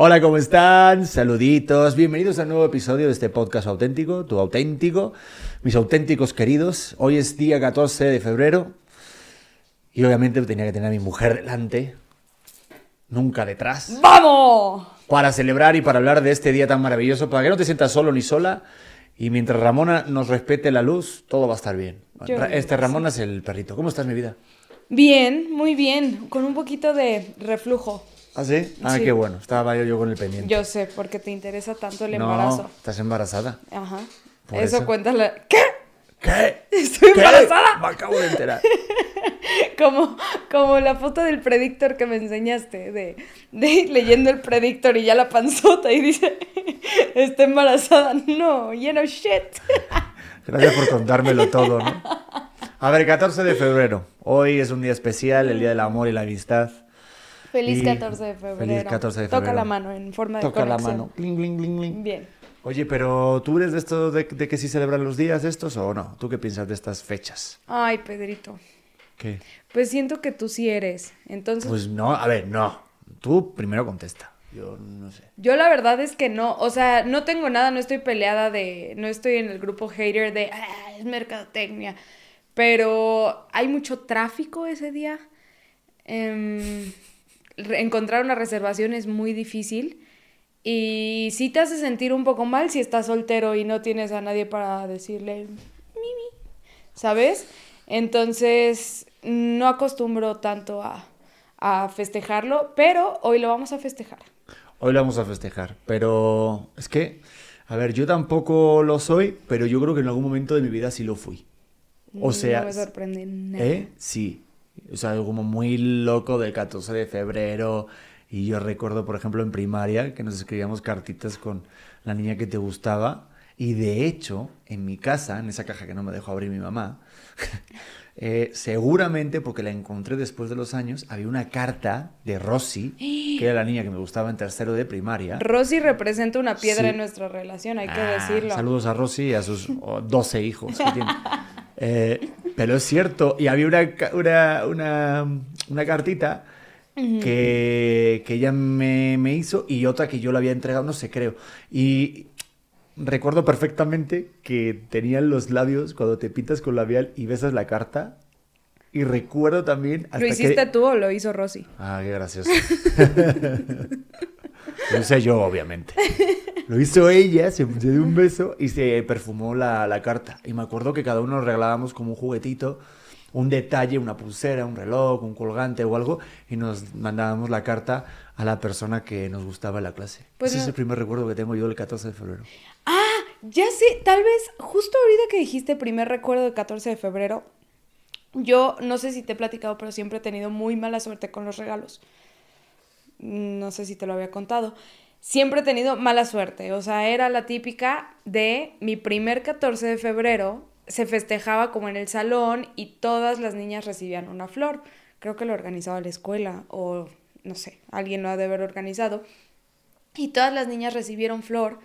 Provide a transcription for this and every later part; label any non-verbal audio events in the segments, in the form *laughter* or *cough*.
Hola, ¿cómo están? Saluditos, bienvenidos a un nuevo episodio de este podcast auténtico, tu auténtico, mis auténticos queridos. Hoy es día 14 de febrero y obviamente tenía que tener a mi mujer delante, nunca detrás, ¡Vamos! para celebrar y para hablar de este día tan maravilloso, para que no te sientas solo ni sola y mientras Ramona nos respete la luz, todo va a estar bien. Yo Este Ramona es el perrito. ¿Cómo estás, mi vida? Bien, muy bien, con un poquito de reflujo. ¿Ah, sí? Ah, Sí. qué bueno. Estaba yo, yo con el pendiente. Yo sé, porque te interesa tanto el no, embarazo. estás embarazada. Ajá. Por eso, eso. cuenta la... ¿Qué? ¿Qué? Estoy ¿Qué? embarazada. Me acabo de enterar. *laughs* Como, como la foto del predictor que me enseñaste, de, de leyendo el predictor y ya la panzota y dice, *laughs* está embarazada. No, lleno shit. *laughs* Gracias por contármelo todo, ¿no? A ver, 14 de febrero. Hoy es un día especial, el Día del Amor y la Amistad. Feliz Y- 14 de febrero. feliz 14 de Toca febrero. la mano en forma de Toca la mano. Cling, cling, cling, cling. Bien. Oye, pero ¿tú eres de esto de, de que sí celebran los días estos o no? ¿Tú qué piensas de estas fechas? Ay, Pedrito. ¿Qué? Pues siento que tú sí eres. Entonces, Pues no, a ver, no. Tú primero contesta. Yo no sé. Yo la verdad es que no, o sea, no tengo nada, no estoy peleada de, no estoy en el grupo hater de, ah, es mercadotecnia, pero hay mucho tráfico ese día. Em, encontrar una reservación es muy difícil y sí te hace sentir un poco mal si estás soltero y no tienes a nadie para decirle, mimi, ¿sabes? Entonces, no acostumbro tanto a, a festejarlo, pero hoy lo vamos a festejar. Hoy lo vamos a festejar, pero es que, a ver, yo tampoco lo soy, pero yo creo que en algún momento de mi vida sí lo fui. O sea, no me sorprende nada. ¿eh? Sí. O sea, algo como muy loco del 14 de febrero. Y yo recuerdo, por ejemplo, en primaria, que nos escribíamos cartitas con la niña que te gustaba. Y de hecho, en mi casa, en esa caja que no me dejó abrir mi mamá, *laughs* eh, seguramente, porque la encontré después de los años, había una carta de Rosy, que era la niña que me gustaba en tercero de primaria. Rosy representa una piedra Sí. en nuestra relación, hay que Ah, decirlo. Saludos a Rosy y a sus oh, 12 hijos que tiene. *laughs* Eh, pero es cierto, y había una, una, una, una cartita que, que ella me, me hizo y otra que yo le había entregado, no sé, creo. Y recuerdo perfectamente que tenían los labios cuando te pintas con labial y besas la carta. Y recuerdo también hasta ¿Lo hiciste que... tú o lo hizo Rosy? Ah, qué gracioso. *laughs* Lo hice yo, obviamente. *laughs* Lo hizo ella, se, se dio un beso y se perfumó la, la carta. Y me acuerdo que cada uno nos regalábamos como un juguetito, un detalle, una pulsera, un reloj, un colgante o algo, y nos mandábamos la carta a la persona que nos gustaba en la clase. Pues Ese es el primer recuerdo que tengo yo del 14 de febrero. Ah, ya sé, tal vez justo ahorita que dijiste primer recuerdo del 14 de febrero, yo no sé si te he platicado, pero siempre he tenido muy mala suerte con los regalos. No sé si te lo había contado. Siempre he tenido mala suerte, o sea, era la típica de mi primer 14 de febrero, se festejaba como en el salón y todas las niñas recibían una flor. Creo que lo organizaba la escuela o no sé, alguien lo ha de haber organizado. Y todas las niñas recibieron flor,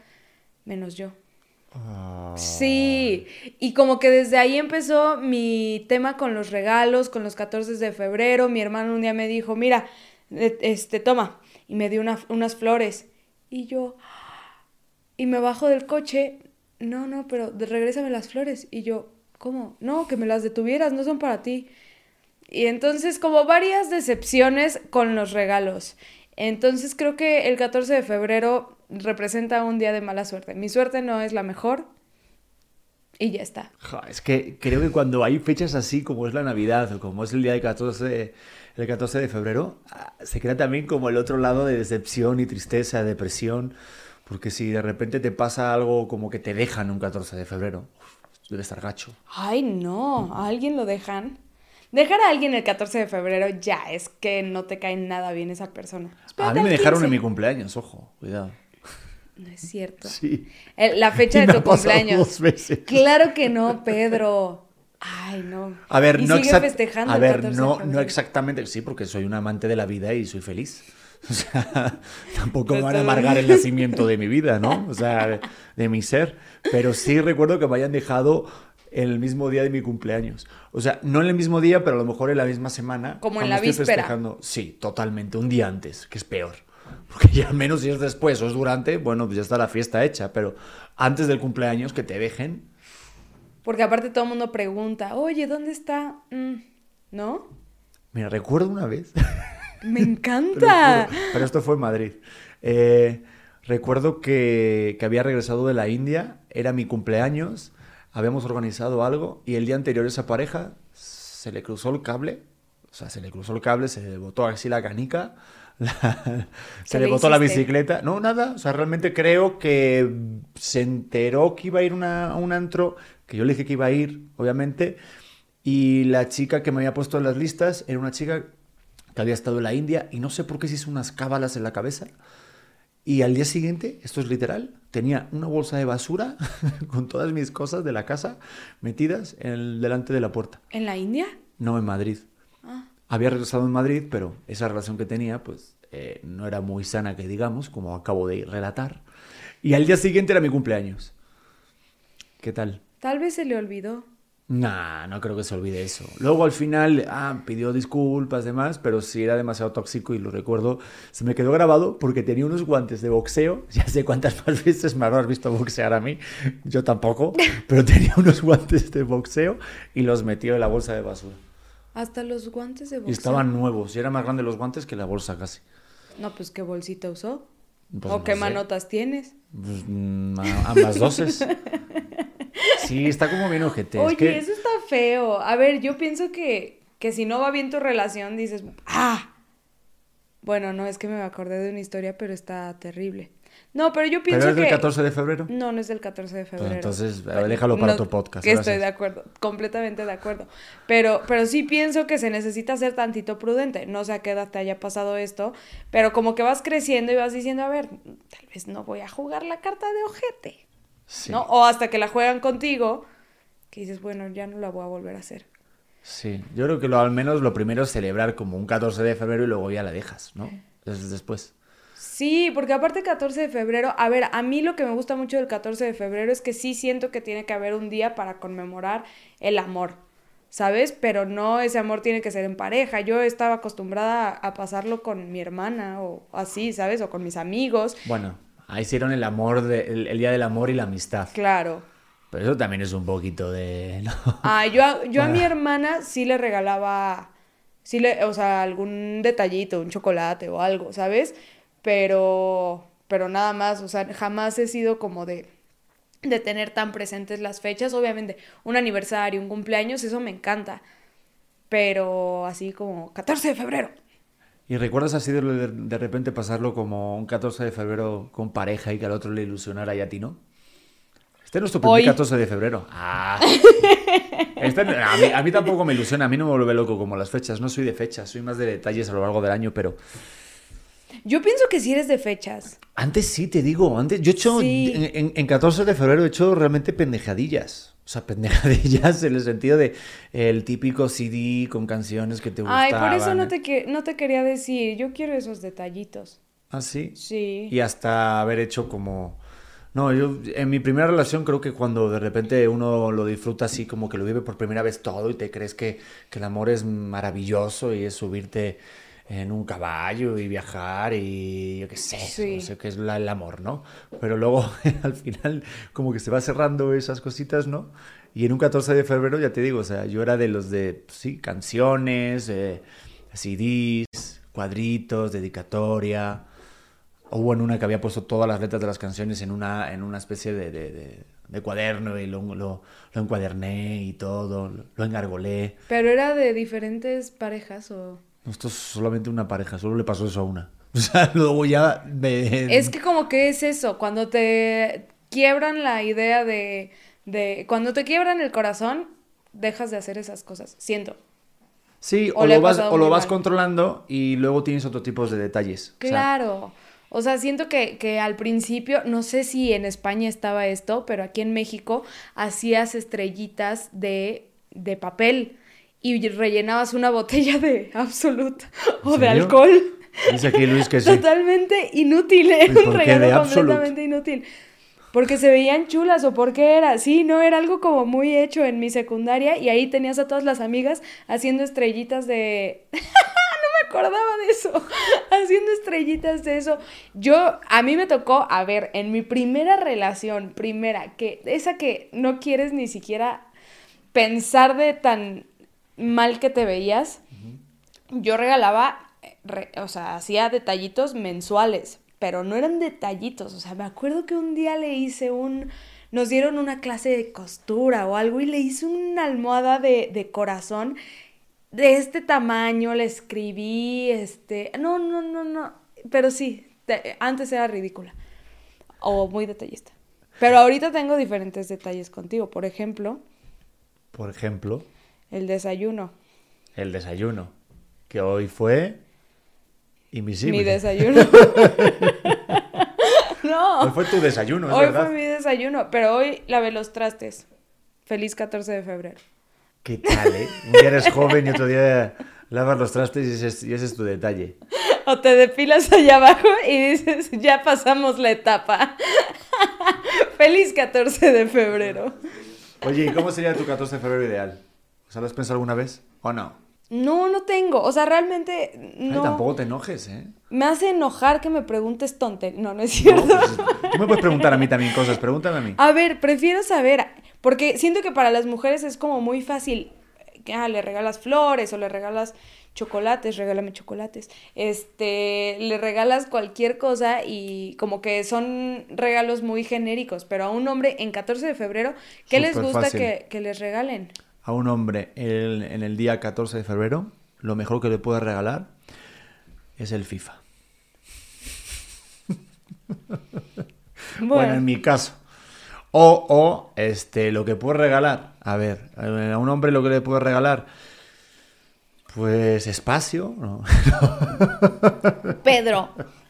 menos yo. Sí, y como que desde ahí empezó mi tema con los regalos, con los 14 de febrero. Mi hermano un día me dijo, mira, eh, este, toma, y me dio una- unas flores. Y yo, y me bajo del coche, no, no, pero regrésame las flores. Y yo, ¿cómo? No, que me las detuvieras, no son para ti. Y entonces como varias decepciones con los regalos. Entonces creo que el 14 de febrero representa un día de mala suerte. Mi suerte no es la mejor y ya está. Ja, es que creo que cuando hay fechas así como es la Navidad o como es el día del 14, de- el 14 de febrero, ah, se crea también como el otro lado de decepción y tristeza, depresión, porque si de repente te pasa algo como que te dejan un 14 de febrero, debe estar gacho. Ay, no, ¿a alguien lo dejan? Dejar a alguien el 14 de febrero ya es que no te cae nada bien esa persona. A Espérate mí me dejaron 15. en mi cumpleaños, ojo, cuidado. No es cierto. Sí. El- la fecha *laughs* Y de me tu cumpleaños. dos veces. Claro que no, Pedro. Ay, no. A ver, Y no sigue exact- festejando A el ver, 14 de no, no exactamente, sí, porque soy un amante de la vida y soy feliz. *laughs* O sea, tampoco me van a amargar el nacimiento de mi vida, ¿no? O sea, de, de mi ser. Pero sí recuerdo que me hayan dejado el mismo día de mi cumpleaños. O sea, no en el mismo día, pero a lo mejor en la misma semana. Como en la estoy víspera. festejando. Sí, totalmente, un día antes, que es peor. Porque ya al menos si es después o es durante, bueno, pues ya está la fiesta hecha. Pero antes del cumpleaños, que te dejen. Porque aparte todo el mundo pregunta, oye, ¿dónde está? Mm, ¿No? Mira, recuerdo una vez. *laughs* Me encanta. Pero esto fue en Madrid. Eh, recuerdo que, que había regresado de la India, era mi cumpleaños, habíamos organizado algo y el día anterior esa pareja se le cruzó el cable, o sea, se le cruzó el cable, se le botó así la canica, la- *laughs* se ¿Qué le botó la bicicleta. No, nada, o sea, realmente creo que se enteró que iba a ir una- a un antro, que yo le dije que iba a ir, obviamente, y la chica que me había puesto en las listas era una chica que había estado en la India y no sé por qué se hizo unas cábalas en la cabeza. Y al día siguiente, esto es literal, tenía una bolsa de basura *laughs* con todas mis cosas de la casa metidas en el- delante de la puerta. ¿En la India? No en Madrid. Ah. Había regresado en Madrid, pero esa relación que tenía, pues eh, no era muy sana, que digamos, como acabo de relatar. Y al día siguiente era mi cumpleaños. ¿Qué tal? Tal vez se le olvidó. Nah, no creo que se olvide eso. Luego al final, ah, pidió disculpas, demás, pero sí era demasiado tóxico y lo recuerdo. Se me quedó grabado porque tenía unos guantes de boxeo. *laughs* Ya sé cuántas más veces me habrás visto boxear a mí. Yo tampoco, *laughs* pero tenía unos guantes de boxeo y los metió en la bolsa de basura. Hasta los guantes de Y boxeo. estaban nuevos y eran más grandes los guantes que la bolsa casi. No, pues qué bolsita usó. Pues ¿O no qué sé. manotas tienes? Pues, mm, a- ambas doces. *laughs* Sí, está como bien ojete. es Oye, que- eso está feo. A ver, yo pienso que, que si no va bien tu relación, dices, ¡ah! Bueno, no, es que me acordé de una historia, pero está terrible. No, pero yo ¿Pero pienso es del que... 14 de febrero? No, no es del 14 de febrero. entonces, déjalo para tu podcast, Que estoy de acuerdo, completamente de acuerdo. Pero, pero sí pienso que se necesita ser tantito prudente. No sé a qué edad te haya pasado esto, pero como que vas creciendo y vas diciendo, a ver, tal vez no voy a jugar la carta de ojete. Sí. ¿No? O hasta que la juegan contigo, que dices, bueno, ya no la voy a volver a hacer. Sí, yo creo que lo, al menos lo primero es celebrar como un 14 de febrero y luego ya la dejas, ¿no? Entonces después. Sí, porque aparte 14 de febrero, a ver, a mí lo que me gusta mucho del 14 de febrero es que sí siento que tiene que haber un día para conmemorar el amor, ¿sabes? Pero no ese amor tiene que ser en pareja. Yo estaba acostumbrada a pasarlo con mi hermana o así, ¿sabes? O con mis amigos. Bueno, ahí hicieron el amor, de- el, el día del amor y la amistad. Claro. Pero eso también es un poquito de... ¿no? Ah, yo a, yo a mi Bueno. hermana sí le regalaba, sí le, o sea, algún detallito, un chocolate o algo, ¿sabes? Pero, pero nada más, o sea, jamás he sido como de, de tener tan presentes las fechas. Obviamente, un aniversario, un cumpleaños, eso me encanta. Pero así como 14 de febrero. ¿Y recuerdas así de, de, repente pasarlo como un 14 de febrero con pareja y que al otro le ilusionara y a ti no? Este es tu primer Hoy. 14 de febrero. Ah. *laughs* Este, a, mí, a mí tampoco me ilusiona, a mí no me vuelve loco como las fechas. No soy de fechas, soy más de detalles a lo largo del año, pero... Yo pienso que sí eres de fechas. Antes sí, te digo, antes yo he hecho, Sí. en, en- en 14 de febrero he hecho realmente pendejadillas. O sea, *laughs* pendejadillas en el sentido de el típico CD con canciones que te Ay, gustaban. por eso no te, que- no te quería decir. Yo quiero esos detallitos. ¿Ah, sí? Sí. Y hasta haber hecho como... No, yo en mi primera relación creo que cuando de repente uno lo disfruta así, como que lo vive por primera vez todo y te crees que, que el amor es maravilloso y es subirte en un caballo y viajar y yo qué sé, Sí. no sé qué es la- el amor, ¿no? Pero luego *laughs* al final como que se va cerrando esas cositas, ¿no? Y en un 14 de febrero, ya te digo, o sea, yo era de los de, pues, sí, canciones, eh, CDs, cuadritos, dedicatoria. Hubo en una que había puesto todas las letras de las canciones en una, en una especie de, de- de- de cuaderno y lo, lo, lo encuaderné y todo, lo, lo engargolé. Pero era de diferentes parejas o... No, Esto es solamente una pareja, solo le pasó eso a una. *laughs* O sea, luego ya me... Es que como que es eso, cuando te quiebran la idea de, de... Cuando te quiebran el corazón, dejas de hacer esas cosas, siento. Sí, o lo vas, o lo vas controlando y luego tienes otro tipo de detalles. Claro. O sea, siento que, que al principio, no sé si en España estaba esto, pero aquí en México hacías estrellitas de, de papel y rellenabas una botella de absoluta o ¿En de alcohol. Dice aquí Luis que sí. Totalmente inútil, era ¿Y por un regalo Absolut? completamente inútil. Porque se veían chulas o porque era, sí, no, era algo como muy hecho en mi secundaria y ahí tenías a todas las amigas haciendo estrellitas de... *laughs* no me acordaba de eso, haciendo estrellitas de eso. Yo, a mí me tocó, a ver, en mi primera relación, primera, que esa que no quieres ni siquiera pensar de tan mal que te veías, yo regalaba, re- o sea, hacía detallitos mensuales, pero no eran detallitos, o sea, me acuerdo que un día le hice un, nos dieron una clase de costura o algo y le hice una almohada de, de corazón de este tamaño, le escribí, este, no, no, no, no, pero sí, te- antes era ridícula o muy detallista. Pero ahorita tengo diferentes detalles contigo, por ejemplo, Por ejemplo, el desayuno. el desayuno, que hoy fue invisible. Mi *laughs* desayuno. *laughs* Hoy no, fue tu desayuno, es hoy verdad. fue mi desayuno, pero hoy lavé los trastes. Feliz 14 de febrero. ¿Qué tal, eh? Un día eres joven y otro día lavas los trastes y ese es, y ese es tu detalle. *laughs* O te depilas allá abajo y dices, ya pasamos la etapa. Feliz 14 de febrero. Oye, ¿y cómo sería tu 14 de febrero ideal? Sea, ¿lo has pensado alguna vez o no? No, no tengo. O sea, realmente Ay, no. tampoco te enojes, ¿eh? Me hace enojar que me preguntes tonte. No, no es No, cierto. pues, tú me puedes preguntar a mí también cosas, pregúntame a mí. A ver, prefiero saber, porque siento que para las mujeres es como muy fácil, ah, le regalas flores o le regalas chocolates, regálame chocolates, este, le regalas cualquier cosa y como que son regalos muy genéricos, pero a un hombre en 14 de febrero, ¿qué les gusta que les regalen? A un hombre el- en el día 14 de febrero, lo mejor que le puedes regalar es el FIFA. *laughs* Bueno, en mi caso. O, o, este, lo que puedes regalar. A ver, a un hombre lo que le puedes regalar. Pues espacio, ¿no? Pedro.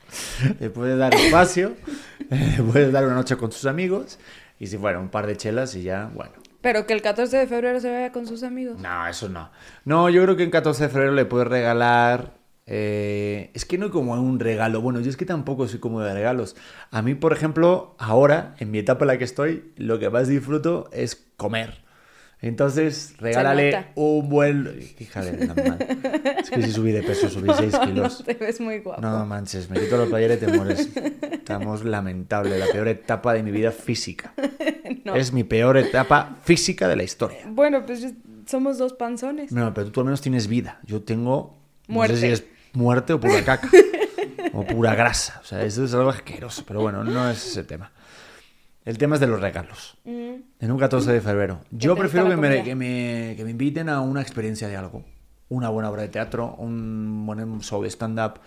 *laughs* Le puedes dar espacio, *laughs* le puedes dar una noche con sus amigos. Y si fuera un par de chelas y ya, bueno. Pero que el 14 de febrero se vaya con sus amigos. No, eso no. No, yo creo que en 14 de febrero le puedes regalar. eh, es que no como un regalo. Bueno, yo es que tampoco soy como de regalos. A mí, por ejemplo, ahora, en mi etapa en la que estoy, lo que más disfruto es comer. Entonces, regálale un buen. Hija de la madre. Es que si subí de peso, subí 6 kilos. No te ves muy guapo. No manches, me quito los playeres y te mueres. Estamos lamentable, la peor etapa de mi vida física. *laughs* No. Es mi peor etapa física de la historia. Bueno, pues somos dos panzones. No, pero tú al menos tienes vida. Yo tengo. No Muerte. sé si es muerte o pura caca. *laughs* o pura grasa. O sea, eso es algo asqueroso. Pero bueno, no es ese tema. El tema es de los regalos. Mm. En un 14 de febrero. Yo prefiero que me, comida? que, me, que me inviten a una experiencia de algo. Una buena obra de teatro, un buen show de stand-up,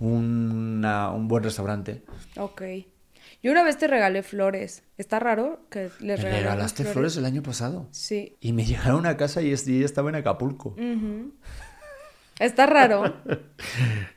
un buen restaurante. Ok. Yo una vez te regalé flores. ¿Está raro que les ¿Me regalamos regalaste flores el año pasado? Sí. Y me *laughs* llegaron a casa y ella estaba en Acapulco. Está raro. *laughs*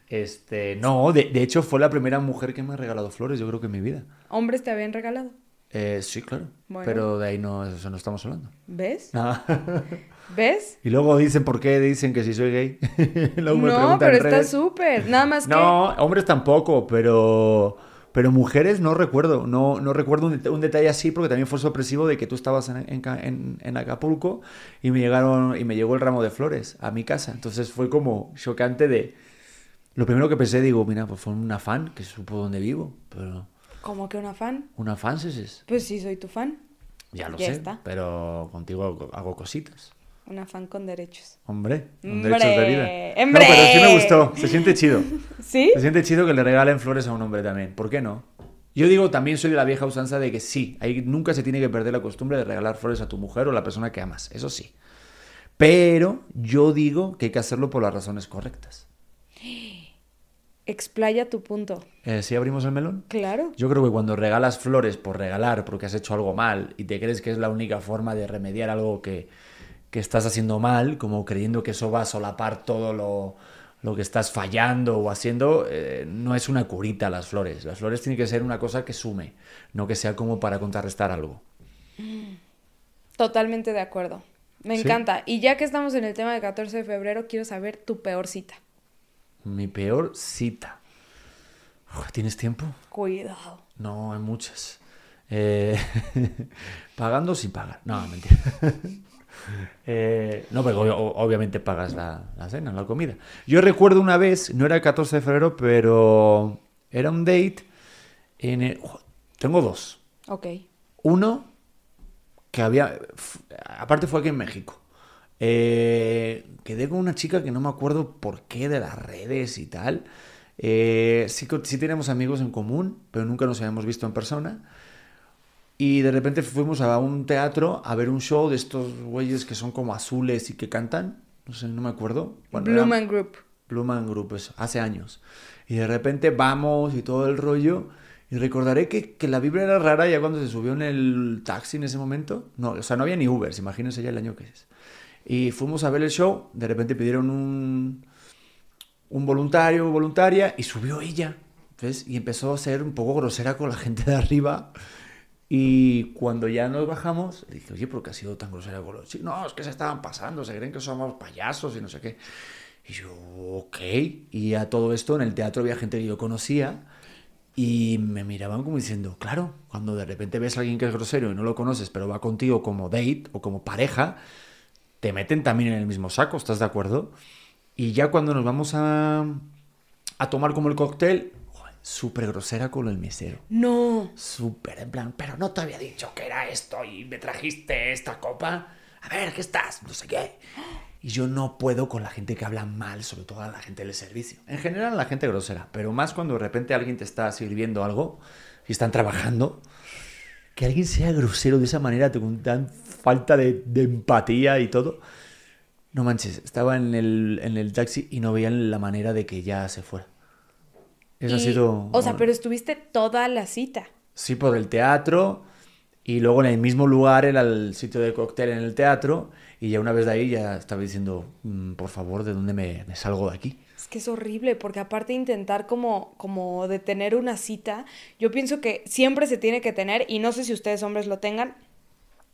Este, no, de, de hecho fue la primera mujer que me ha regalado flores, yo creo que en mi vida. Hombres te habían regalado. Eh, sí, claro. Bueno. Pero de ahí no, eso no estamos hablando. ¿Ves? Ah. *laughs* ¿Ves? y luego dicen por qué dicen que si soy gay. *laughs* Luego me No, preguntan pero en está súper. Nada más que. No, hombres tampoco, pero pero mujeres no recuerdo. No, no recuerdo un, un detalle así porque también fue sorpresivo de que tú estabas en, en en- Acapulco y me llegaron y me llegó el ramo de flores a mi casa. Entonces fue como chocante de lo primero que pensé digo, mira, pues fue una fan que supo dónde vivo, pero Como que una fan. una fan es es. Pues sí, soy tu fan. Ya lo Ya sé, está. pero contigo hago, hago cositas. Una fan con derechos. Hombre, con ¡Hombre! derechos de vida. No, ¡Hombre! pero sí me gustó, se siente chido. *laughs* ¿Sí? Se siente chido que le regalen flores a un hombre también. ¿Por qué no? Yo digo, también soy de la vieja usanza de que sí, ahí nunca se tiene que perder la costumbre de regalar flores a tu mujer o a la persona que amas. Eso sí. Pero yo digo que hay que hacerlo por las razones correctas. Explaya tu punto. Eh, ¿Sí abrimos el melón? Claro. Yo creo que cuando regalas flores por regalar porque has hecho algo mal y te crees que es la única forma de remediar algo que, que estás haciendo mal, como creyendo que eso va a solapar todo lo, lo que estás fallando o haciendo, eh, no es una curita las flores. Las flores tienen que ser una cosa que sume, no que sea como para contrarrestar algo. Totalmente de acuerdo. Me ¿Sí? encanta. Y ya que estamos en el tema de 14 de febrero, quiero saber tu peor cita. Mi peor cita. Uf, ¿Tienes tiempo? Cuidado. No, hay muchas. Eh, *laughs* pagando sin pagar. No, mentira. *laughs* Eh, no, pero obviamente pagas la, la cena, la comida. Yo recuerdo una vez, no era el 14 de febrero, pero era un date en el- jo, Tengo dos. Ok. Uno, que había... Aparte fue aquí en México. Eh, quedé con una chica que no me acuerdo por qué de las redes y tal. Eh, sí, sí tenemos amigos en común, pero nunca nos habíamos visto en persona. Y de repente fuimos a un teatro a ver un show de estos güeyes que son como azules y que cantan. No sé, no me acuerdo. Bueno, Blue era- Man Group. Blue Man Group, eso, hace años. Y de repente vamos y todo el rollo. Y recordaré que, que la vibra era rara ya cuando se subió en el taxi en ese momento. No, o sea, no había ni Ubers, imagínense ya el año que es. Y fuimos a ver el show, de repente pidieron un, un voluntario o voluntaria y subió ella. ¿ves? Y empezó a ser un poco grosera con la gente de arriba. Y cuando ya nos bajamos, le dije, oye, ¿por qué ha sido tan grosera con los chicos? No, es que se estaban pasando, se creen que somos payasos y no sé qué. Y yo, ok. Y a todo esto en el teatro había gente que yo conocía y me miraban como diciendo, claro, cuando de repente ves a alguien que es grosero y no lo conoces, pero va contigo como date o como pareja, te meten también en el mismo saco, ¿estás de acuerdo? Y ya cuando nos vamos a, a tomar como el cóctel, súper grosera con el mesero. No. Súper, en plan, pero no te había dicho que era esto y me trajiste esta copa. A ver, ¿qué estás? No sé qué. Y yo no puedo con la gente que habla mal, sobre todo a la gente del servicio. En general, la gente grosera, pero más cuando de repente alguien te está sirviendo algo y están trabajando. Que alguien sea grosero de esa manera, con tan falta de, de empatía y todo. No manches, estaba en el, en el taxi y no veían la manera de que ya se fuera. Eso ha sido. O sea, pero estuviste toda la cita. Sí, por el teatro. Y luego en el mismo lugar era el sitio de cóctel en el teatro. Y ya una vez de ahí ya estaba diciendo, "Mm, por favor, ¿de dónde me, me salgo de aquí? Es que es horrible, porque aparte de intentar como, como de tener una cita, yo pienso que siempre se tiene que tener, y no sé si ustedes hombres lo tengan,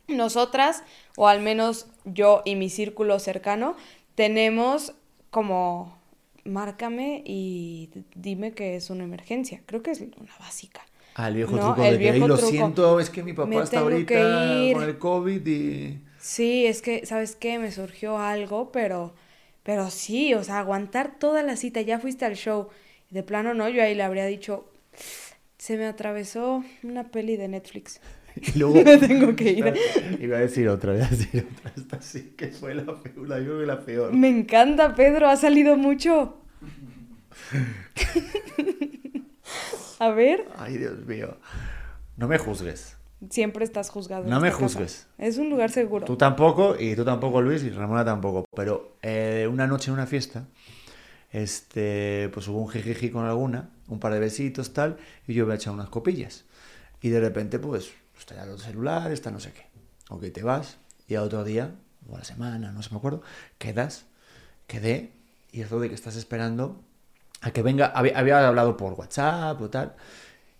nosotras, o al menos yo y mi círculo cercano, tenemos como, márcame y dime que es una emergencia. Creo que es una básica. Ah, el viejo No, truco el de que, "Ay, viejo lo truco. siento, es que mi papá Me está ahorita que ir". con el COVID y... Sí, es que, ¿sabes qué? Me surgió algo, pero, pero sí, o sea, aguantar toda la cita, ya fuiste al show. De plano no, yo ahí le habría dicho, se me atravesó una peli de Netflix. *laughs* Y luego... *laughs* Me tengo que ir. Iba a decir otra, iba a decir otra. *laughs* Esta sí que fue la peor, la, yo creo que la peor. Me encanta, Pedro, ha salido mucho. A ver, Ay, Dios mío. No me juzgues. Siempre estás juzgado. No me casa. juzgues. Es un lugar seguro. Tú tampoco, y tú tampoco, Luis, y Ramona tampoco. Pero eh, una noche en una fiesta, este, pues hubo un jijiji con alguna, un par de besitos, tal, y yo me he echado unas copillas. Y de repente, pues, está ya el celular, está no sé qué. Ok, te vas, y al otro día, o a la semana, no sé, me acuerdo, quedas, quedé, y eso de que estás esperando a que venga, había, había hablado por WhatsApp o tal.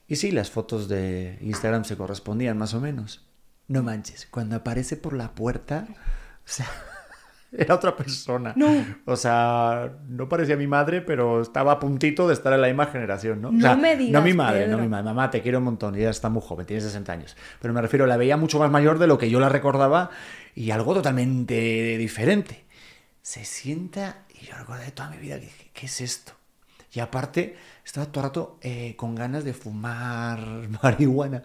Y sí, las fotos de Instagram se correspondían más o menos. No manches, cuando aparece por la puerta, o sea, *laughs* era otra persona. No. O sea, no parecía mi madre, pero estaba a puntito de estar en la misma generación, ¿no? O No sea, me digas, No mi madre, Pedro. no mi madre. Mamá, te quiero un montón. Ella está muy joven, tiene 60 años. Pero me refiero, la veía mucho más mayor de lo que yo la recordaba y algo totalmente diferente. Se sienta y yo recuerdo de toda mi vida que dije, ¿qué es esto? Y aparte, estaba todo el rato eh, con ganas de fumar *laughs* marihuana.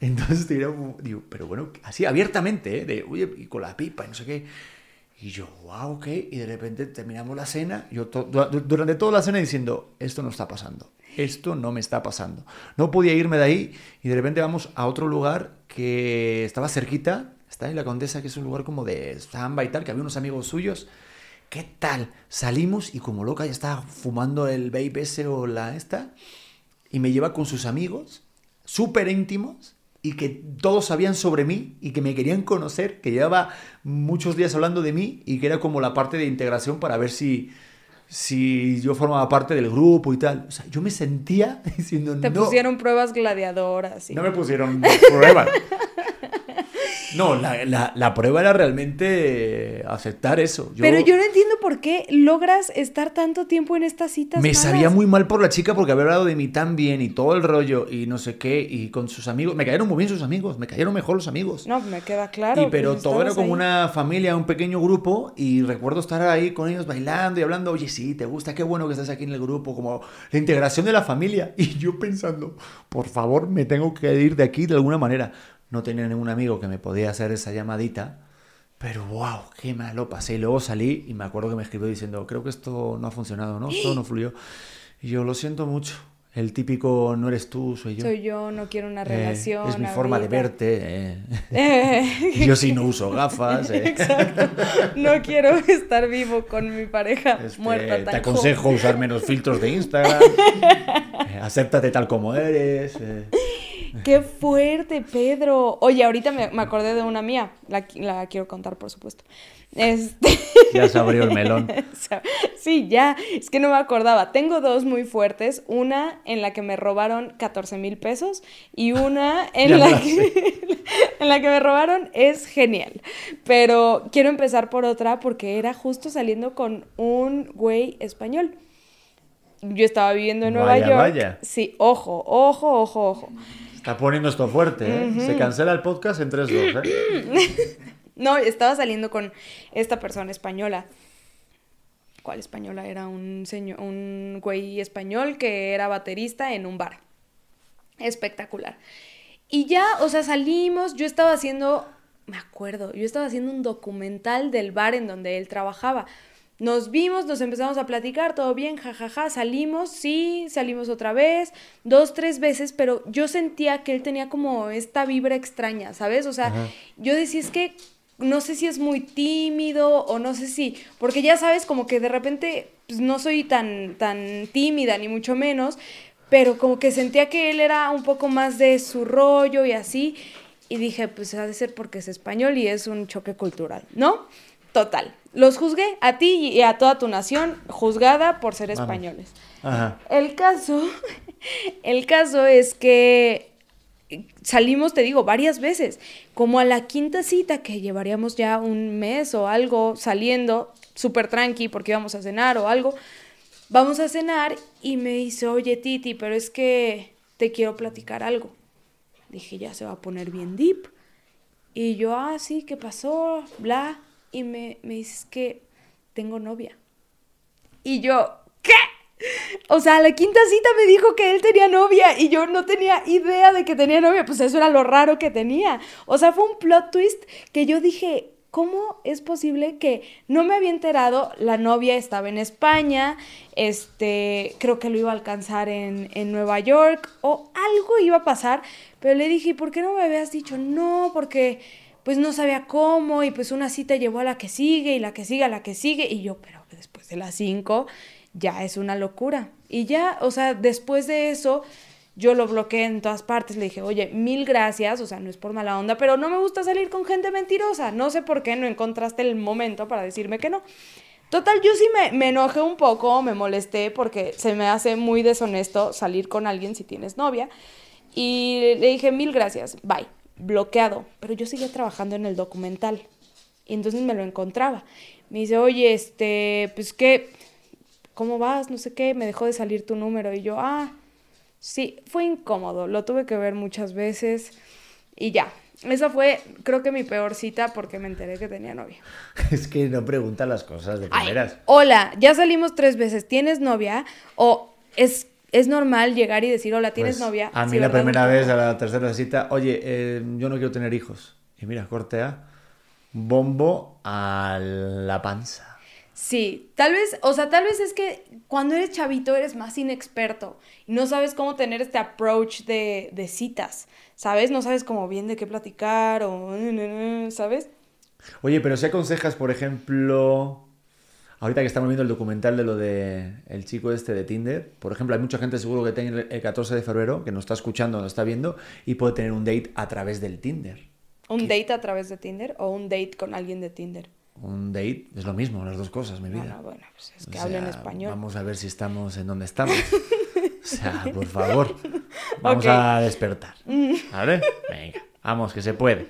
Entonces, digo, pero bueno, así abiertamente, ¿eh? de, oye, y con la pipa y no sé qué. Y yo, wow, ok. Y de repente terminamos la cena. Yo to- du- durante toda la cena diciendo, esto no está pasando. Esto no me está pasando. No podía irme de ahí. Y de repente vamos a otro lugar que estaba cerquita. Está en la Condesa, que es un lugar como de samba y tal, que había unos amigos suyos. ¿Qué tal? Salimos y como loca ya estaba fumando el vape ese o la esta. Y me lleva con sus amigos, súper íntimos, y que todos sabían sobre mí y que me querían conocer, que llevaba muchos días hablando de mí y que era como la parte de integración para ver si, si yo formaba parte del grupo y tal. O sea, yo me sentía *laughs* diciendo, Te no, pusieron pruebas gladiadoras. y- no me pusieron pruebas. No, la, la- la prueba era realmente aceptar eso. Yo- Pero yo no entiendo por qué logras estar tanto tiempo en estas citas. Me malas. sabía muy mal por la chica porque había hablado de mí tan bien y todo el rollo y no sé qué y con sus amigos. Me cayeron muy bien sus amigos, me cayeron mejor los amigos. No, me queda claro. y pero pues, todo era como ahí. una familia, un pequeño grupo y recuerdo estar ahí con ellos bailando y hablando, oye, sí, te gusta, qué bueno que estás aquí en el grupo, como la integración de la familia. *laughs* Y yo pensando, por favor, me tengo que ir de aquí de alguna manera. No tenía ningún amigo que me podía hacer esa llamadita. Pero wow, qué mal lo pasé. Y luego salí y me acuerdo que me escribió diciendo, creo que esto no ha funcionado, ¿no? Esto no fluyó. Y yo lo siento mucho. El típico no eres tú, soy yo. Soy yo, no quiero una Eh, relación. es mi forma de verte. eh. *laughs* Eh, yo sí no uso gafas. eh. Exacto. No quiero *laughs* estar vivo con mi pareja Este, muerta te tan aconsejo usar menos filtros de Instagram. *laughs* acéptate tal como eres. Qué fuerte, Pedro. Oye, ahorita me, me acordé de una mía. La, qui- la quiero contar, por supuesto. Este. *laughs* Ya se abrió el melón. *laughs* Sí, ya. Es que no me acordaba. Tengo dos muy fuertes. Una en la que me robaron 14 mil pesos y una en la, la que, *laughs* en la que me robaron es genial. Pero quiero empezar por otra porque era justo saliendo con un güey español. Yo estaba viviendo en Nueva Vaya, York. vaya. Sí, ojo, ojo, ojo, ojo. Está poniendo esto fuerte. ¿eh? Se cancela el podcast en 3-2. ¿eh? *clears throat* No, estaba saliendo con esta persona española. ¿Cuál española? Era un señor, un güey español que era baterista en un bar. Espectacular. Y ya, o sea, salimos, yo estaba haciendo, me acuerdo, yo estaba haciendo un documental del bar en donde él trabajaba. Nos vimos, nos empezamos a platicar, todo bien, jajaja, salimos, sí, salimos otra vez, dos, tres veces, pero yo sentía que él tenía como esta vibra extraña, ¿sabes? O sea, Ajá. yo decía, es que no sé si es muy tímido o no sé si, porque ya sabes, como que de repente pues, no soy tan, tan tímida, ni mucho menos, pero como que sentía que él era un poco más de su rollo y así, y dije, pues ha de ser porque es español y es un choque cultural, ¿no? Total. Los juzgué a ti y a toda tu nación, juzgada por ser españoles. Ajá. El caso, *laughs* el caso es que salimos, te digo, varias veces. Como a la quinta cita, que llevaríamos ya un mes o algo saliendo, súper tranqui, porque íbamos a cenar o algo. Vamos a cenar y me dice, oye Titi, pero es que te quiero platicar algo. Dije, ya se va a poner bien deep. Y yo, ah, sí, ¿qué pasó? Bla. Y me, me dice, es que tengo novia. Y yo, ¿qué? O sea, la quinta cita me dijo que él tenía novia y yo no tenía idea de que tenía novia. Pues eso era lo raro que tenía. O sea, fue un plot twist que yo dije, ¿cómo es posible que no me había enterado? La novia estaba en España, este, creo que lo iba a alcanzar en, en Nueva York o algo iba a pasar. Pero le dije, ¿y por qué no me habías dicho? No, porque pues no sabía cómo y pues una cita llevó a la que sigue y la que sigue a la que sigue y yo, pero después de las cinco ya es una locura. Y ya, o sea, después de eso yo lo bloqueé en todas partes, le dije, oye, mil gracias, o sea, no es por mala onda, pero no me gusta salir con gente mentirosa, no sé por qué no encontraste el momento para decirme que no. Total, yo sí me, me enojé un poco, me molesté porque se me hace muy deshonesto salir con alguien si tienes novia. Y le dije, mil gracias, bye, bloqueado. Pero yo seguía trabajando en el documental. Y entonces me lo encontraba. Me dice, oye, este, pues qué, ¿cómo vas? No sé qué, me dejó de salir tu número. Y yo, ah, sí, fue incómodo, lo tuve que ver muchas veces. Y ya, esa fue, creo que mi peor cita porque me enteré que tenía novia. *laughs* Es que no pregunta las cosas de Ay, primeras. hola, ya salimos tres veces, ¿tienes novia? O es, es normal llegar y decir, hola, ¿tienes Pues, novia? A mí Sí, la ¿verdad? primera vez, a la tercera cita, oye, eh, yo no quiero tener hijos. Y mira, cortea, bombo a la panza. Sí, tal vez, o sea, tal vez es que cuando eres chavito eres más inexperto y no sabes cómo tener este approach de, de citas, ¿sabes? No sabes cómo bien de qué platicar o, ¿sabes? Oye, pero si aconsejas, por ejemplo, ahorita que estamos viendo el documental de lo de el chico este de Tinder, por ejemplo, hay mucha gente seguro que tiene el 14 de febrero, que nos está escuchando, nos está viendo, y puede tener un date a través del Tinder. ¿Un date a través de Tinder o un date con alguien de Tinder? Un date es lo mismo, las dos cosas, mi vida. Bueno, bueno, pues es O que sea, hablen español. Vamos a ver si estamos en donde estamos. *laughs* O sea, por favor. Vamos a despertar. ¿Vale? Venga. Vamos, que se puede.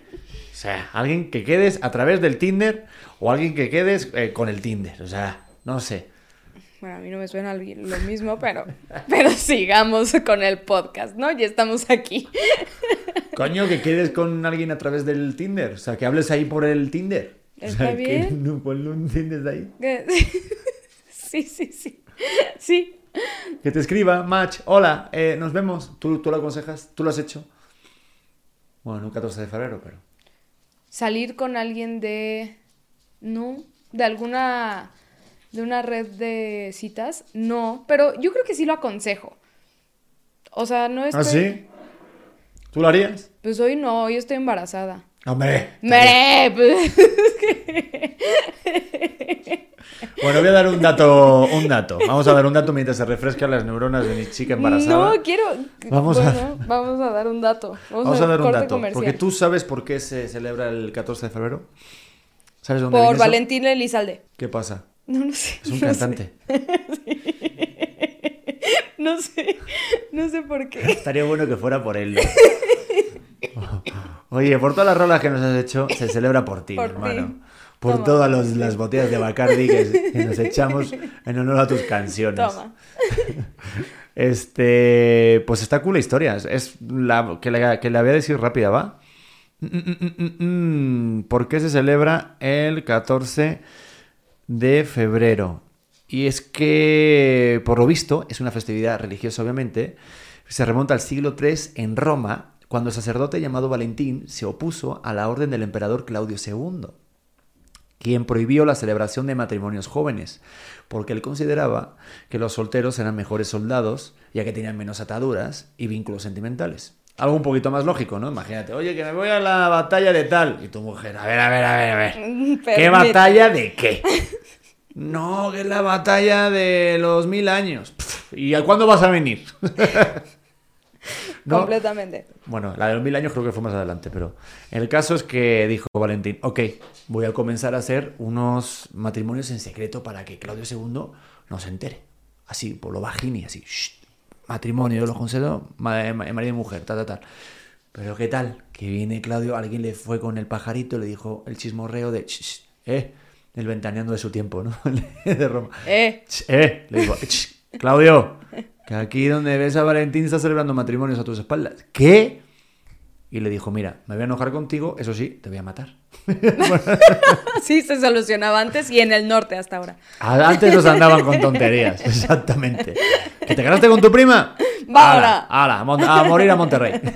O sea, alguien que quedes a través del Tinder o alguien que quedes eh, con el Tinder. O sea, no sé. Bueno, a mí no me suena lo mismo, pero, pero sigamos con el podcast, ¿no? Ya estamos aquí. Coño, que quedes con alguien a través del Tinder. O sea, que hables ahí por el Tinder. ¿Está o sea, bien? Que *laughs* no, ponle un Tinder de ahí. *laughs* Sí, sí, sí. Sí. Que te escriba, match, hola, eh, nos vemos. ¿Tú, ¿Tú lo aconsejas? ¿Tú lo has hecho? Bueno, un 14 de febrero, pero... Salir con alguien de... No, de alguna... De una red de citas, no, pero yo creo que sí lo aconsejo. O sea, no estoy... ¿Ah, sí? ¿Tú lo harías? Pues hoy no, hoy estoy embarazada. ¡Hombre! ¡Mere! Pues... *laughs* Bueno, voy a dar un dato, un dato. Vamos a dar un dato mientras se refrescan las neuronas de mi chica embarazada. No, quiero... Vamos a- bueno, vamos a dar un dato. Vamos, Vamos a dar un dato. comercial. Porque tú sabes por qué se celebra el 14 de febrero. ¿Sabes dónde Por viene eso? Valentín Elizalde. ¿Qué pasa? No, no sé. Es un *laughs* no cantante. Sé. *laughs* No sé. No sé por qué. *laughs* Estaría bueno que fuera por él. Oye, por todas las rolas que nos has hecho, se celebra por ti, Por ti. Por todas las botellas de Bacardi que, *laughs* que nos echamos en honor a tus canciones. Toma. *laughs* Este, pues está cool la historia. Es la que la, que la voy a decir rápida, ¿va? Mm, mm, mm. ¿Por qué se celebra el 14 de febrero? Y es que, por lo visto, es una festividad religiosa, obviamente. Se remonta al siglo III en Roma, cuando el sacerdote llamado Valentín se opuso a la orden del emperador Claudio II quien prohibió la celebración de matrimonios jóvenes, porque él consideraba que los solteros eran mejores soldados, ya que tenían menos ataduras y vínculos sentimentales. Algo un poquito más lógico, ¿no? Imagínate, oye, que me voy a la batalla de tal. Y tu mujer, a ver, a ver, a ver, a ver. ¿Qué Permite. batalla de qué? *laughs* No, que es la batalla de los mil años. ¿Y a cuándo vas a venir? *laughs* ¿No? Completamente. Bueno, la de los mil años creo que fue más adelante, pero el caso es que dijo Valentín, ok, voy a comenzar a hacer unos matrimonios en secreto para que Claudio II no se entere. Así, por lo bajini, así, "Shh, matrimonio, yo lo concedo, ma- ma- marido y mujer, tal, tal, tal. Pero ¿qué tal? Que viene Claudio, alguien le fue con el pajarito, le dijo el chismorreo de, "Shh, shh, eh, el ventaneando de su tiempo, ¿no? *laughs* de Roma. Eh. Ch, Eh, le digo, "Ch, Claudio, *laughs* que aquí donde ves a Valentín está celebrando matrimonios a tus espaldas. ¿Qué? Y le dijo, mira, me voy a enojar contigo, eso sí, te voy a matar. *laughs* Sí, se solucionaba antes y en el norte hasta ahora. A- Antes nos andaban con tonterías, *laughs* exactamente. ¿Que te ganaste con tu prima? Va Ala, ahora. ala, a morir a Monterrey. *laughs*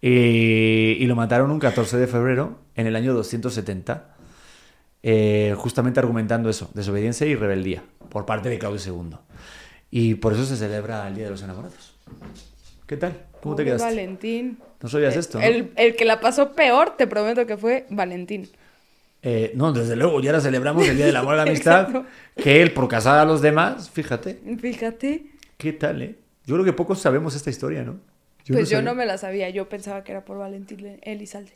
Y, y lo mataron un 14 de febrero en el año 270, eh, justamente argumentando eso, desobediencia y rebeldía por parte de Claudio II. Y por eso se celebra el Día de los Enamorados. ¿Qué tal? ¿Cómo te quedaste? Valentín. No sabías esto, ¿no? El, el que la pasó peor, te prometo que fue Valentín. Eh, no, desde luego, ya ahora celebramos el Día del Amor y la *laughs* Amistad, que él, por casar a los demás, fíjate, Fíjate. ¿qué tal, eh? Yo creo que pocos sabemos esta historia, ¿no? pues yo no me la sabía, yo pensaba que era por Valentín Elizalde.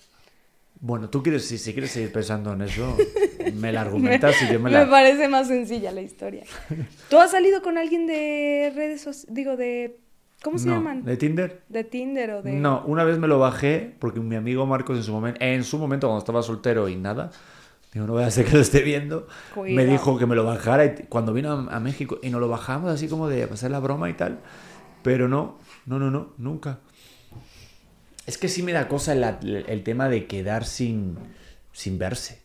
Bueno, tú quieres, si, si quieres seguir pensando en eso, *laughs* me la argumentas y yo me Me la... parece más sencilla la historia. ¿Tú has salido con alguien de redes sociales? Digo, de... ¿Cómo se No, llaman? ¿De Tinder? De Tinder o de... No, una vez me lo bajé porque mi amigo Marcos en su momento, en su momento cuando estaba soltero y nada, digo, no voy a hacer que lo esté viendo, me Cuidado. dijo que me lo bajara y cuando vino a, a México y nos lo bajamos así como de pasar la broma y tal, pero no, no, no, no, nunca. Es que sí me da cosa el, el tema de quedar sin, sin verse.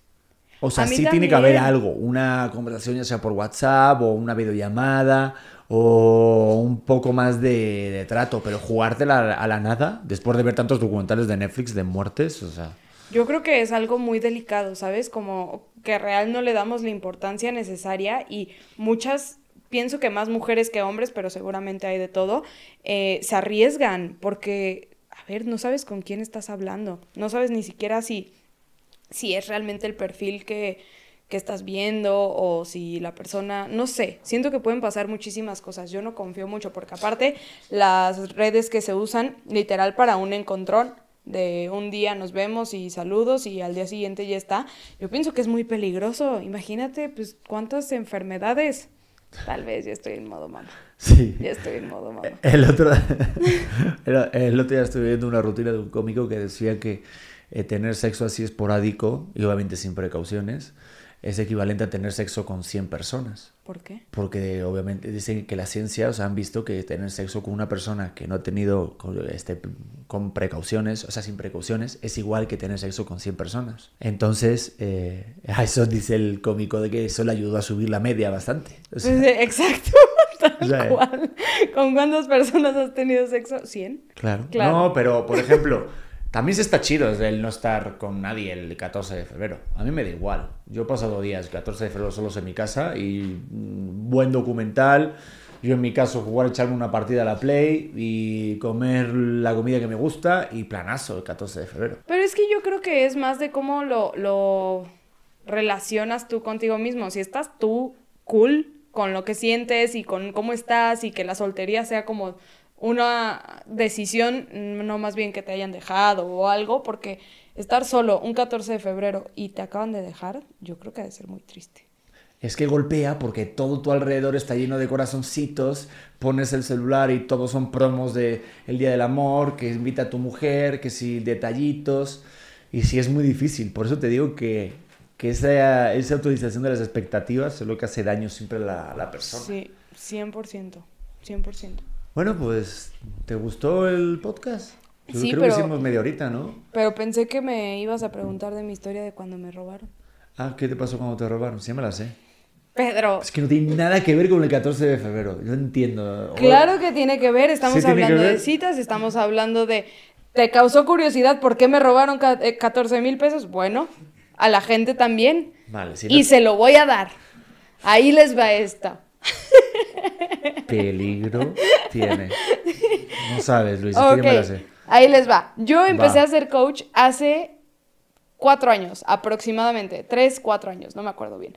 O sea, sí tiene que haber algo, una conversación ya sea por WhatsApp o una videollamada o un poco más de, de trato, pero jugártela a la, a la nada después de ver tantos documentales de Netflix de muertes, o sea, Yo creo que es algo muy delicado, ¿sabes? Como que real no le damos la importancia necesaria y muchas, pienso que más mujeres que hombres, pero seguramente hay de todo, eh, se arriesgan porque, a ver, no sabes con quién estás hablando, no sabes ni siquiera si, si es realmente el perfil que, que estás viendo o si la persona, no sé, siento que pueden pasar muchísimas cosas, yo no confío mucho porque aparte las redes que se usan literal para un encontrón de un día nos vemos y saludos y al día siguiente ya está, yo pienso que es muy peligroso, imagínate pues cuántas enfermedades, tal vez ya estoy en modo mamá. Sí. Ya estoy en modo mamá. El otro, *laughs* el, otro día estuve viendo una rutina de un cómico que decía que eh, tener sexo así esporádico, y obviamente sin precauciones, es equivalente a tener sexo con 100 personas. ¿Por qué? Porque obviamente dicen que la ciencia, o sea, han visto que tener sexo con una persona que no ha tenido con, este, con precauciones, o sea, sin precauciones, es igual que tener sexo con 100 personas. Entonces, eh, *laughs* a eso dice el cómico de que eso le ayudó a subir la media bastante. O sea, *laughs* Exacto. Tal sea, cual. ¿Con cuántas personas has tenido sexo? ¿100? Claro. Claro. No, pero por ejemplo, también se está chido desde el no estar con nadie el 14 de febrero. A mí me da igual. Yo he pasado días 14 de febrero solos en mi casa y mm, buen documental. Yo en mi caso jugar, echarme una partida a la Play y comer la comida que me gusta y planazo el 14 de febrero. Pero es que yo creo que es más de cómo lo, lo relacionas tú contigo mismo. Si estás tú cool con lo que sientes y con cómo estás y que la soltería sea como una decisión, no más bien que te hayan dejado o algo, porque estar solo un 14 de febrero y te acaban de dejar, yo creo que ha de ser muy triste. Es que golpea porque todo tu alrededor está lleno de corazoncitos, pones el celular y todos son promos de el Día del Amor, que invita a tu mujer, que si detallitos, y sí es muy difícil. Por eso te digo que, que esa, esa autorización de las expectativas es lo que hace daño siempre a la, a la persona. Sí, 100%, 100%. Bueno, pues, ¿te gustó el podcast? Yo Sí, creo pero- que hicimos media horita, ¿no? Pero pensé que me ibas a preguntar de mi historia de cuando me robaron. Ah, ¿qué te pasó cuando te robaron? Sí, me la sé. Pedro, Es que no tiene nada que ver con el 14 de febrero. Yo entiendo. Claro que tiene que ver, estamos Sí hablando de ver. citas, estamos hablando de... ¿Te causó curiosidad por qué me robaron ca- eh, 14 mil pesos? Bueno, a la gente también. Vale, Y no- se lo voy a dar. Ahí les va esta. *laughs* peligro tiene. No sabes, Luis, la sé. ahí les va. Yo empecé Va. a ser coach hace cuatro años, aproximadamente. Tres, cuatro años, no me acuerdo bien.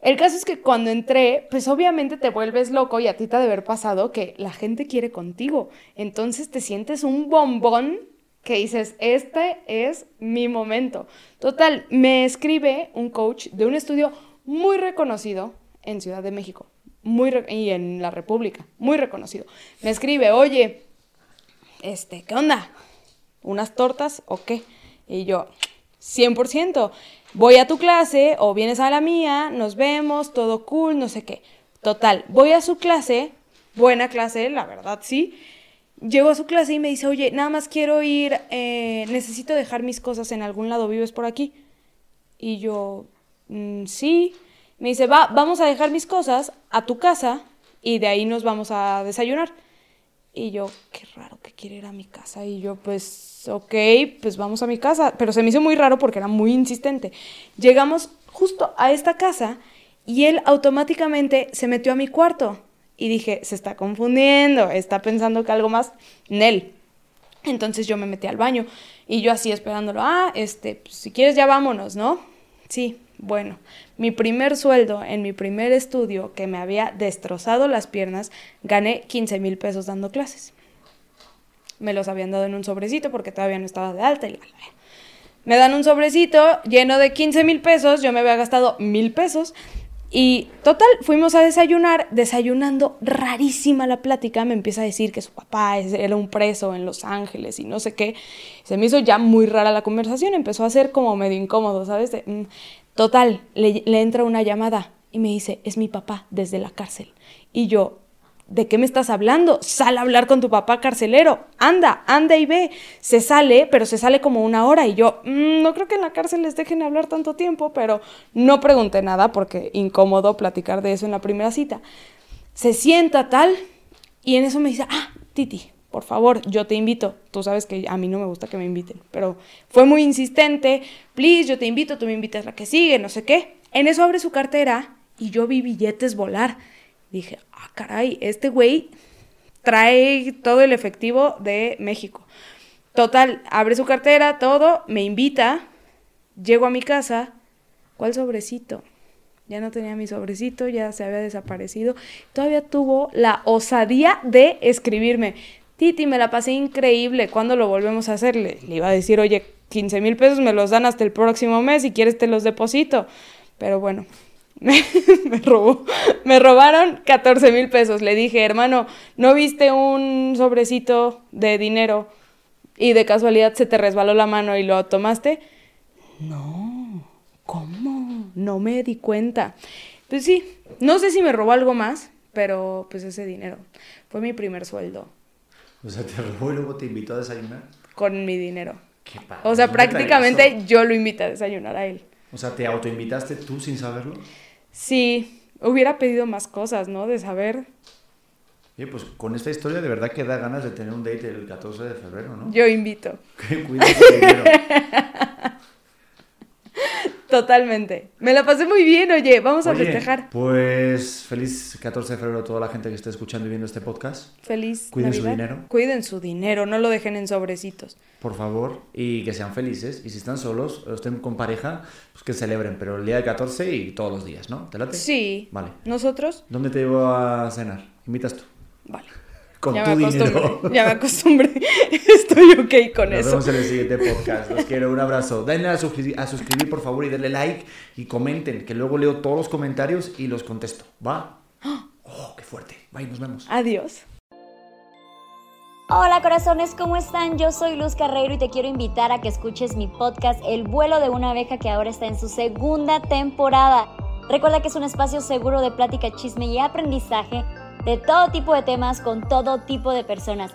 El caso es que cuando entré, pues obviamente te vuelves loco y a ti te ha de haber pasado que la gente quiere contigo. Entonces te sientes un bombón que dices, este es mi momento. Total, me escribe un coach de un estudio muy reconocido en Ciudad de México muy y en la República, muy reconocido. Me escribe, oye, este, ¿qué onda? ¿Unas tortas o qué? Y yo, 100%, voy a tu clase o vienes a la mía, nos vemos, todo cool, no sé qué. Total, voy a su clase, buena clase, la verdad sí. Llego a su clase y me dice, oye, nada más quiero ir, eh, necesito dejar mis cosas en algún lado, ¿vives por aquí? Y yo, "Mm, sí. Me dice, va, vamos a dejar mis cosas a tu casa y de ahí nos vamos a desayunar. Y yo, qué raro que quiere ir a mi casa. Y yo, pues, ok, pues vamos a mi casa. Pero se me hizo muy raro porque era muy insistente. Llegamos justo a esta casa y él automáticamente se metió a mi cuarto. Y dije, se está confundiendo, está pensando que algo más en él. Entonces yo me metí al baño y yo así esperándolo, ah, este, pues, si quieres ya vámonos, ¿no? Sí, bueno, mi primer sueldo en mi primer estudio que me había destrozado las piernas, gané 15 mil pesos dando clases. Me los habían dado en un sobrecito porque todavía no estaba de alta y la, la. Me dan un sobrecito lleno de 15 mil pesos, yo me había gastado mil pesos y total, fuimos a desayunar, desayunando, rarísima la plática, me empieza a decir que su papá era un preso en Los Ángeles y no sé qué. Se me hizo ya muy rara la conversación, empezó a ser como medio incómodo, ¿sabes? Mm. Total, le entra una llamada y me dice, es mi papá desde la cárcel. Y yo, ¿de qué me estás hablando? Sal a hablar con tu papá carcelero. Anda, anda y ve. Se sale, pero se sale como una hora. Y yo, "Mm, no creo que en la cárcel les dejen hablar tanto tiempo, pero no pregunté nada porque incómodo platicar de eso en la primera cita. Se sienta tal y en eso me dice, ah, Titi, por favor, yo te invito. Tú sabes que a mí no me gusta que me inviten, pero fue muy insistente. Please, yo te invito, tú me invitas la que sigue, no sé qué. En eso abre su cartera y yo vi billetes volar. Dije, ah, caray, este güey trae todo el efectivo de México. Total, abre su cartera, todo, me invita, llego a mi casa, ¿cuál sobrecito? Ya no tenía mi sobrecito, ya se había desaparecido. Todavía tuvo la osadía de escribirme. Titi, me la pasé increíble. ¿Cuándo lo volvemos a hacer? Le, le iba a decir, oye, 15 mil pesos me los dan hasta el próximo mes. Si quieres, te los deposito. Pero bueno, *laughs* me, robó. Me robaron 14 mil pesos. Le dije, hermano, ¿no viste un sobrecito de dinero y de casualidad se te resbaló la mano y lo tomaste? No, ¿cómo? No me di cuenta. Pues sí, no sé si me robó algo más, pero pues ese dinero fue mi primer sueldo. O sea, te robó y luego te invitó a desayunar. Con mi dinero. Qué padre. O sea, prácticamente yo lo invité a desayunar a él. O sea, ¿te autoinvitaste tú sin saberlo? Sí, hubiera pedido más cosas, ¿no? De saber. Oye, pues con esta historia de verdad que da ganas de tener un date el 14 de febrero, ¿no? Yo invito. *laughs* Dinero. *laughs* Totalmente. Me la pasé muy bien, oye, vamos a festejar. Pues feliz 14 de febrero a toda la gente que esté escuchando y viendo este podcast. Feliz. Cuiden su dinero. Cuiden su dinero, no lo dejen en sobrecitos. Por favor, y que sean felices. Y si están solos o estén con pareja, pues que celebren, pero el día del 14 y todos los días, ¿no? ¿Te late? Sí. Vale. ¿Nosotros? ¿Dónde te llevo a cenar? ¿Invitas tú? Vale con ya tu dinero. Ya me acostumbré. *laughs* Estoy ok con Nos eso. Nos vemos en el siguiente podcast. Los quiero. Un abrazo. Denle a, suscribir, por favor, y denle like y comenten, que luego leo todos los comentarios y los contesto. ¿Va? *gasps* Oh, qué fuerte. Bye, nos vemos. Adiós. Hola corazones, ¿cómo están? Yo soy Luz Carreiro y te quiero invitar a que escuches mi podcast El vuelo de una abeja que ahora está en su segunda temporada. Recuerda que es un espacio seguro de plática, chisme y aprendizaje de todo tipo de temas con todo tipo de personas.